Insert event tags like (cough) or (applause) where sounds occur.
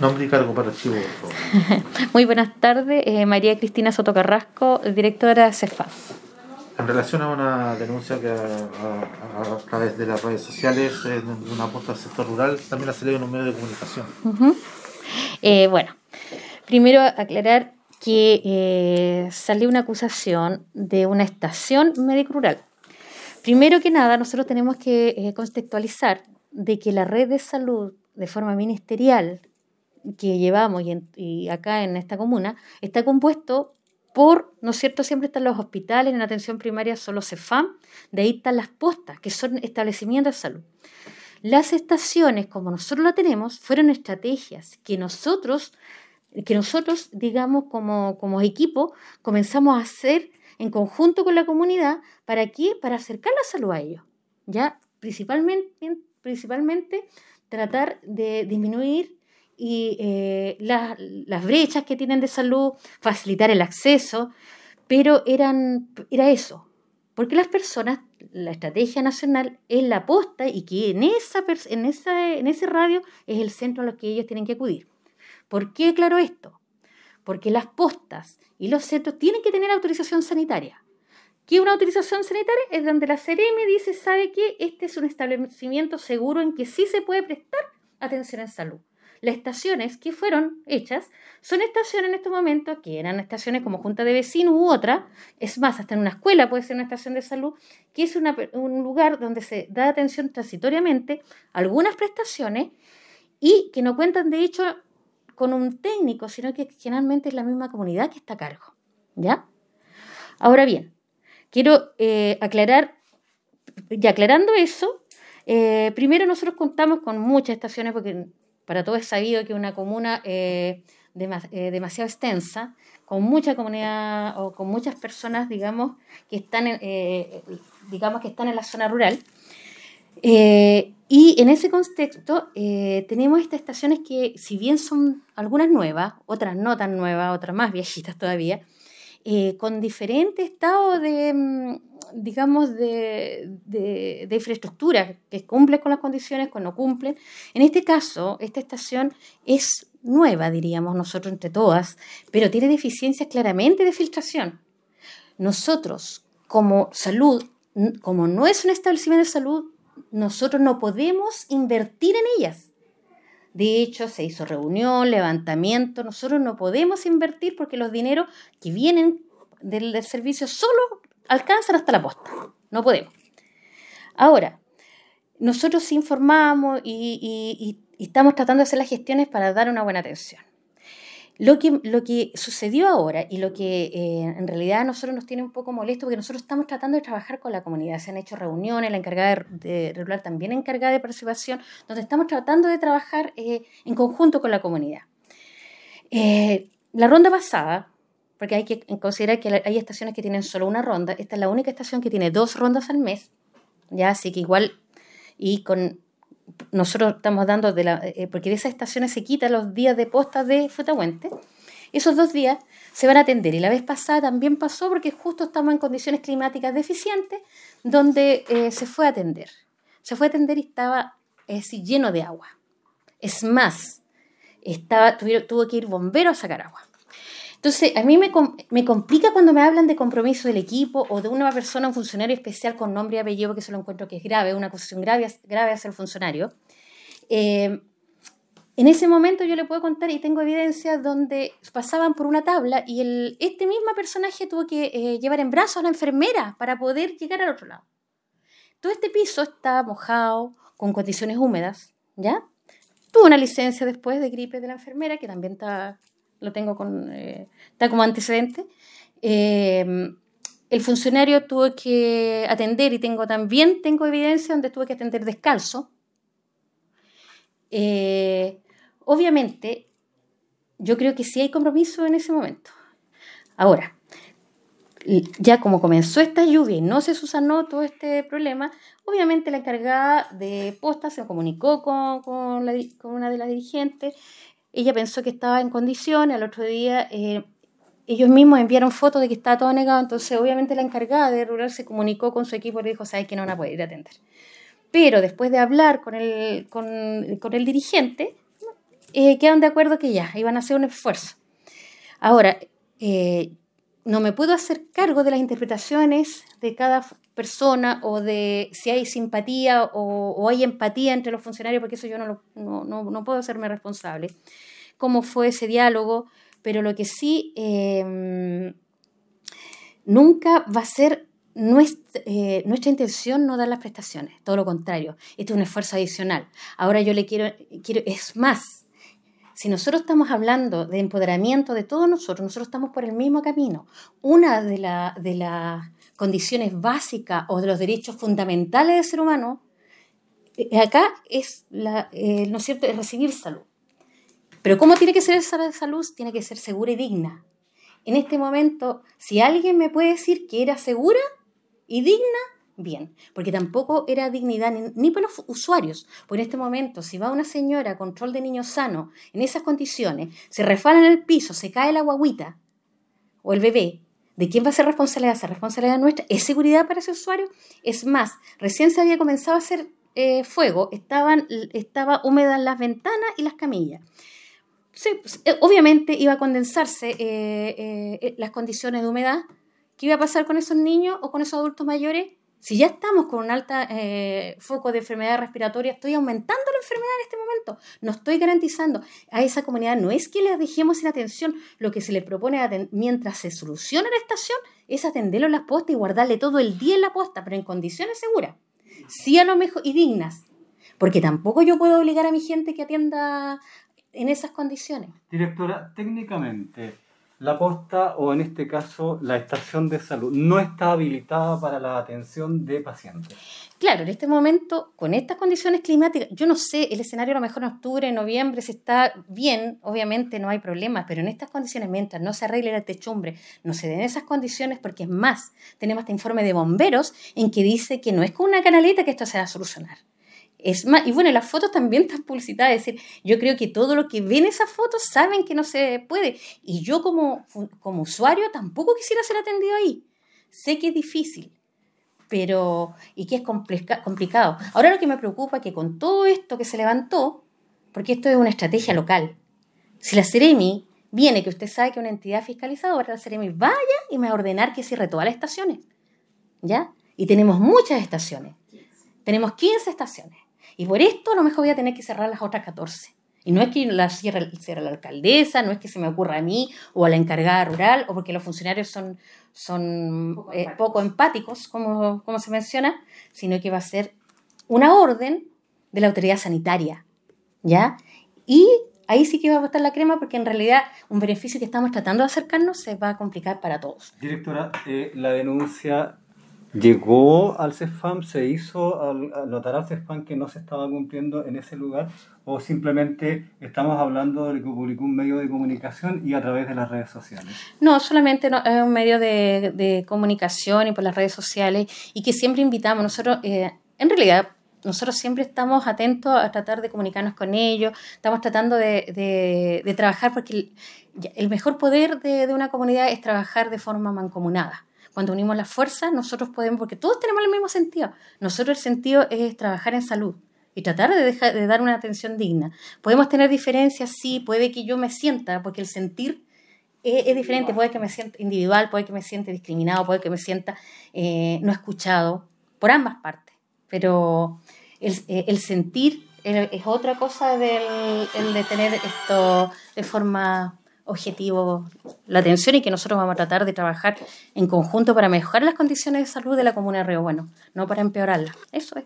Nombre y cargo para archivo, por favor. (laughs) Muy buenas tardes, eh, María Cristina Soto Carrasco, directora de CEFA. En relación a una denuncia que a, a- a través de las redes sociales eh, de una apuesta al sector rural, también la salido en un medio de comunicación. Eh, bueno, primero aclarar que eh, salió una acusación de una estación médico-rural. Primero que nada, nosotros tenemos que contextualizar de que la red de salud de forma ministerial que llevamos y, acá en esta comuna está compuesto por, ¿no es cierto? Siempre están los hospitales, en atención primaria solo CEFAM, de ahí están las postas, que son establecimientos de salud. Las estaciones, como nosotros la tenemos, fueron estrategias que nosotros, que nosotros digamos, como, como equipo, comenzamos a hacer en conjunto con la comunidad. ¿Para qué? Para acercar la salud a ellos. ¿ya? Principalmente, principalmente tratar de disminuir y, eh, las- las brechas que tienen de salud, facilitar el acceso, pero eran, era eso, porque las personas, la estrategia nacional es la posta y que en, esa, en, esa, en ese radio es el centro a lo que ellos tienen que acudir. ¿Por qué aclaro esto? Porque las postas y los centros tienen que tener autorización sanitaria. ¿Qué es una autorización sanitaria? Es donde la CRM dice, sabe que este es un establecimiento seguro en que sí se puede prestar atención en salud. Las estaciones que fueron hechas son estaciones en estos momentos que eran estaciones como junta de vecinos u otra, es más, hasta en una escuela puede ser una estación de salud, que es un lugar donde se da atención transitoriamente a algunas prestaciones y que no cuentan de hecho con un técnico, sino que generalmente es la misma comunidad que está a cargo. ¿Ya? Ahora bien, quiero eh, aclarar, y aclarando eso, eh, primero nosotros contamos con muchas estaciones, porque para todos es sabido que una comuna eh, eh, demasiado extensa, con mucha comunidad o con muchas personas, digamos, que están en, eh, digamos que están en la zona rural. Y en ese contexto tenemos estas estaciones que, si bien son algunas nuevas, otras no tan nuevas, otras más viejitas todavía, con diferentes estados de, mm, digamos, de, de- de infraestructura, que cumplen con las condiciones, que no cumplen. En este caso, esta estación es nueva, diríamos nosotros entre todas, pero tiene deficiencias claramente de filtración. Nosotros, como salud, como no es un establecimiento de salud, nosotros no podemos invertir en ellas. De hecho, se hizo reunión, levantamiento. Nosotros no podemos invertir porque los dineros que vienen del servicio solo alcanzan hasta la posta. No podemos. Ahora, nosotros informamos y, estamos tratando de hacer las gestiones para dar una buena atención. Lo que, sucedió ahora y lo que eh, en realidad a nosotros nos tiene un poco molesto, porque nosotros estamos tratando de trabajar con la comunidad, se han hecho reuniones, la encargada de, regular también encargada de participación, donde estamos tratando de trabajar eh, en conjunto con la comunidad. Eh, la ronda pasada, porque hay que considerar que hay estaciones que tienen solo una ronda, esta es la única estación que tiene dos rondas al mes, ya así que igual, y con nosotros estamos dando, de la, eh, porque de esas estaciones se quitan los días de posta de Futahuente, esos dos días se van a atender. Y la vez pasada también pasó porque justo estamos en condiciones climáticas deficientes, donde eh, se fue a atender. Se fue a atender y estaba es decir, lleno de agua. Es más, estaba, tuvieron- tuvo que ir bombero a sacar agua. Entonces, a mí me, com- me complica cuando me hablan de compromiso del equipo o de una persona, un funcionario especial con nombre y apellido, porque eso lo encuentro que es grave, una acusación grave, grave hacia el funcionario. Eh, en ese momento yo le puedo contar y tengo evidencia donde pasaban por una tabla y el, este mismo personaje tuvo que eh, llevar en brazos a la enfermera para poder llegar al otro lado. Todo este piso está mojado, con condiciones húmedas, ¿ya? Tuve una licencia después de gripe de la enfermera, que también está, lo tengo con, eh, está como antecedente. Eh, el funcionario tuvo que atender y tengo también tengo evidencia donde tuve que atender descalzo. Eh, obviamente, yo creo que sí hay compromiso en ese momento. Ahora, ya como comenzó esta lluvia y no se susanó todo este problema, obviamente la encargada de posta se comunicó con, con una de las dirigentes. Ella pensó que estaba en condiciones, al otro día eh, ellos mismos enviaron fotos de que estaba todo negado, entonces obviamente la encargada de rural se comunicó con su equipo y le dijo, sabes que no van a poder atender. Pero después de hablar con el, con, con el dirigente, eh, quedaron de acuerdo que ya, iban a hacer un esfuerzo. Ahora, eh, no me puedo hacer cargo de las interpretaciones de cada persona o de si hay simpatía o, hay empatía entre los funcionarios, porque eso yo no, no, puedo hacerme responsable. Cómo fue ese diálogo, pero lo que sí em, nunca va a ser nuestra, eh, nuestra, intención no dar las prestaciones, todo lo contrario, este es un esfuerzo adicional. Ahora yo le quiero, quiero es más, si nosotros estamos hablando de empoderamiento de todos nosotros, nosotros estamos por el mismo camino. Una de, de las condiciones básicas o de los derechos fundamentales del ser humano, eh, acá es, la, eh, ¿no es cierto?, es recibir salud. Pero ¿cómo tiene que ser esa salud? Tiene que ser segura y digna. En este momento, si alguien me puede decir que era segura y digna, bien, porque tampoco era dignidad ni, para los usuarios. Por este momento, si va una señora a control de niños sano en esas condiciones, se refala en el piso, se cae la guaguita o el bebé, ¿de quién va a ser responsabilidad? ¿Es responsabilidad nuestra? ¿Es seguridad para ese usuario? Es más, recién se había comenzado a hacer eh, fuego, estaban, estaba húmedas las ventanas y las camillas. Pues, eh, obviamente iba a condensarse eh, las condiciones de humedad. ¿Qué iba a pasar con esos niños o con esos adultos mayores? Si ya estamos con un alto eh, foco de enfermedad respiratoria, estoy aumentando la enfermedad en este momento. No estoy garantizando a esa comunidad, no es que les dejemos sin atención, lo que se le propone mientras se soluciona la estación es atenderlo en las postas y guardarle todo el día en la posta, pero en condiciones seguras. Sí a lo mejor y dignas. Porque tampoco yo puedo obligar a mi gente que atienda en esas condiciones. Directora, técnicamente, la posta o en este caso la estación de salud no está habilitada para la atención de pacientes. Claro, en este momento, con estas condiciones climáticas, yo no sé, el escenario a lo mejor en octubre, en noviembre, se está bien, obviamente no hay problemas, pero en estas condiciones, mientras no se arregle la techumbre, no se den esas condiciones, porque es más, tenemos este informe de bomberos en que dice que no es con una canaleta que esto se va a solucionar. Es y bueno, las fotos también están publicitadas, es decir, yo creo que todo lo que ven esas fotos saben que no se puede. Y yo como, como usuario tampoco quisiera ser atendido ahí. Sé que es difícil, pero y que es complicado. Ahora lo que me preocupa es que con todo esto que se levantó, porque esto es una estrategia local, si la Ceremi viene, que usted sabe que una entidad fiscalizadora, la Ceremi vaya y me va a ordenar que cierre todas las estaciones. ¿Ya? Y tenemos muchas estaciones. Tenemos 15 estaciones. Y por esto a lo mejor voy a tener que cerrar las otras 14. Y no es que la cierre, la alcaldesa, no es que se me ocurra a mí o a la encargada rural, o porque los funcionarios son, son poco, eh, empáticos, como, como se menciona, sino que va a ser una orden de la autoridad sanitaria. ¿Ya? Y ahí sí que va a botar la crema porque en realidad un beneficio que estamos tratando de acercarnos se va a complicar para todos. Directora, eh, la denuncia ¿Llegó al CEFAM, se hizo al, notar al CEFAM que no se estaba cumpliendo en ese lugar o simplemente estamos hablando de que publicó un medio de comunicación y a través de las redes sociales? No, solamente es un medio de, de, comunicación y por las redes sociales y que siempre invitamos. Nosotros, eh, en realidad, nosotros siempre estamos atentos a tratar de comunicarnos con ellos, estamos tratando de, de, trabajar porque el, el mejor poder de, de una comunidad es trabajar de forma mancomunada cuando unimos las fuerzas, nosotros podemos, porque todos tenemos el mismo sentido. Nosotros el sentido es trabajar en salud y tratar de, dejar, de dar una atención digna. Podemos tener diferencias, sí, puede que yo me sienta, porque el sentir es, diferente, puede que me sienta individual, puede que me sienta discriminado, puede que me sienta eh, no escuchado, por ambas partes. Pero el, eh, sentir es otra cosa del el de tener esto de forma objetivo la atención y que nosotros vamos a tratar de trabajar en conjunto para mejorar las condiciones de salud de la comuna de Río Bueno, no para empeorarlas. Eso es.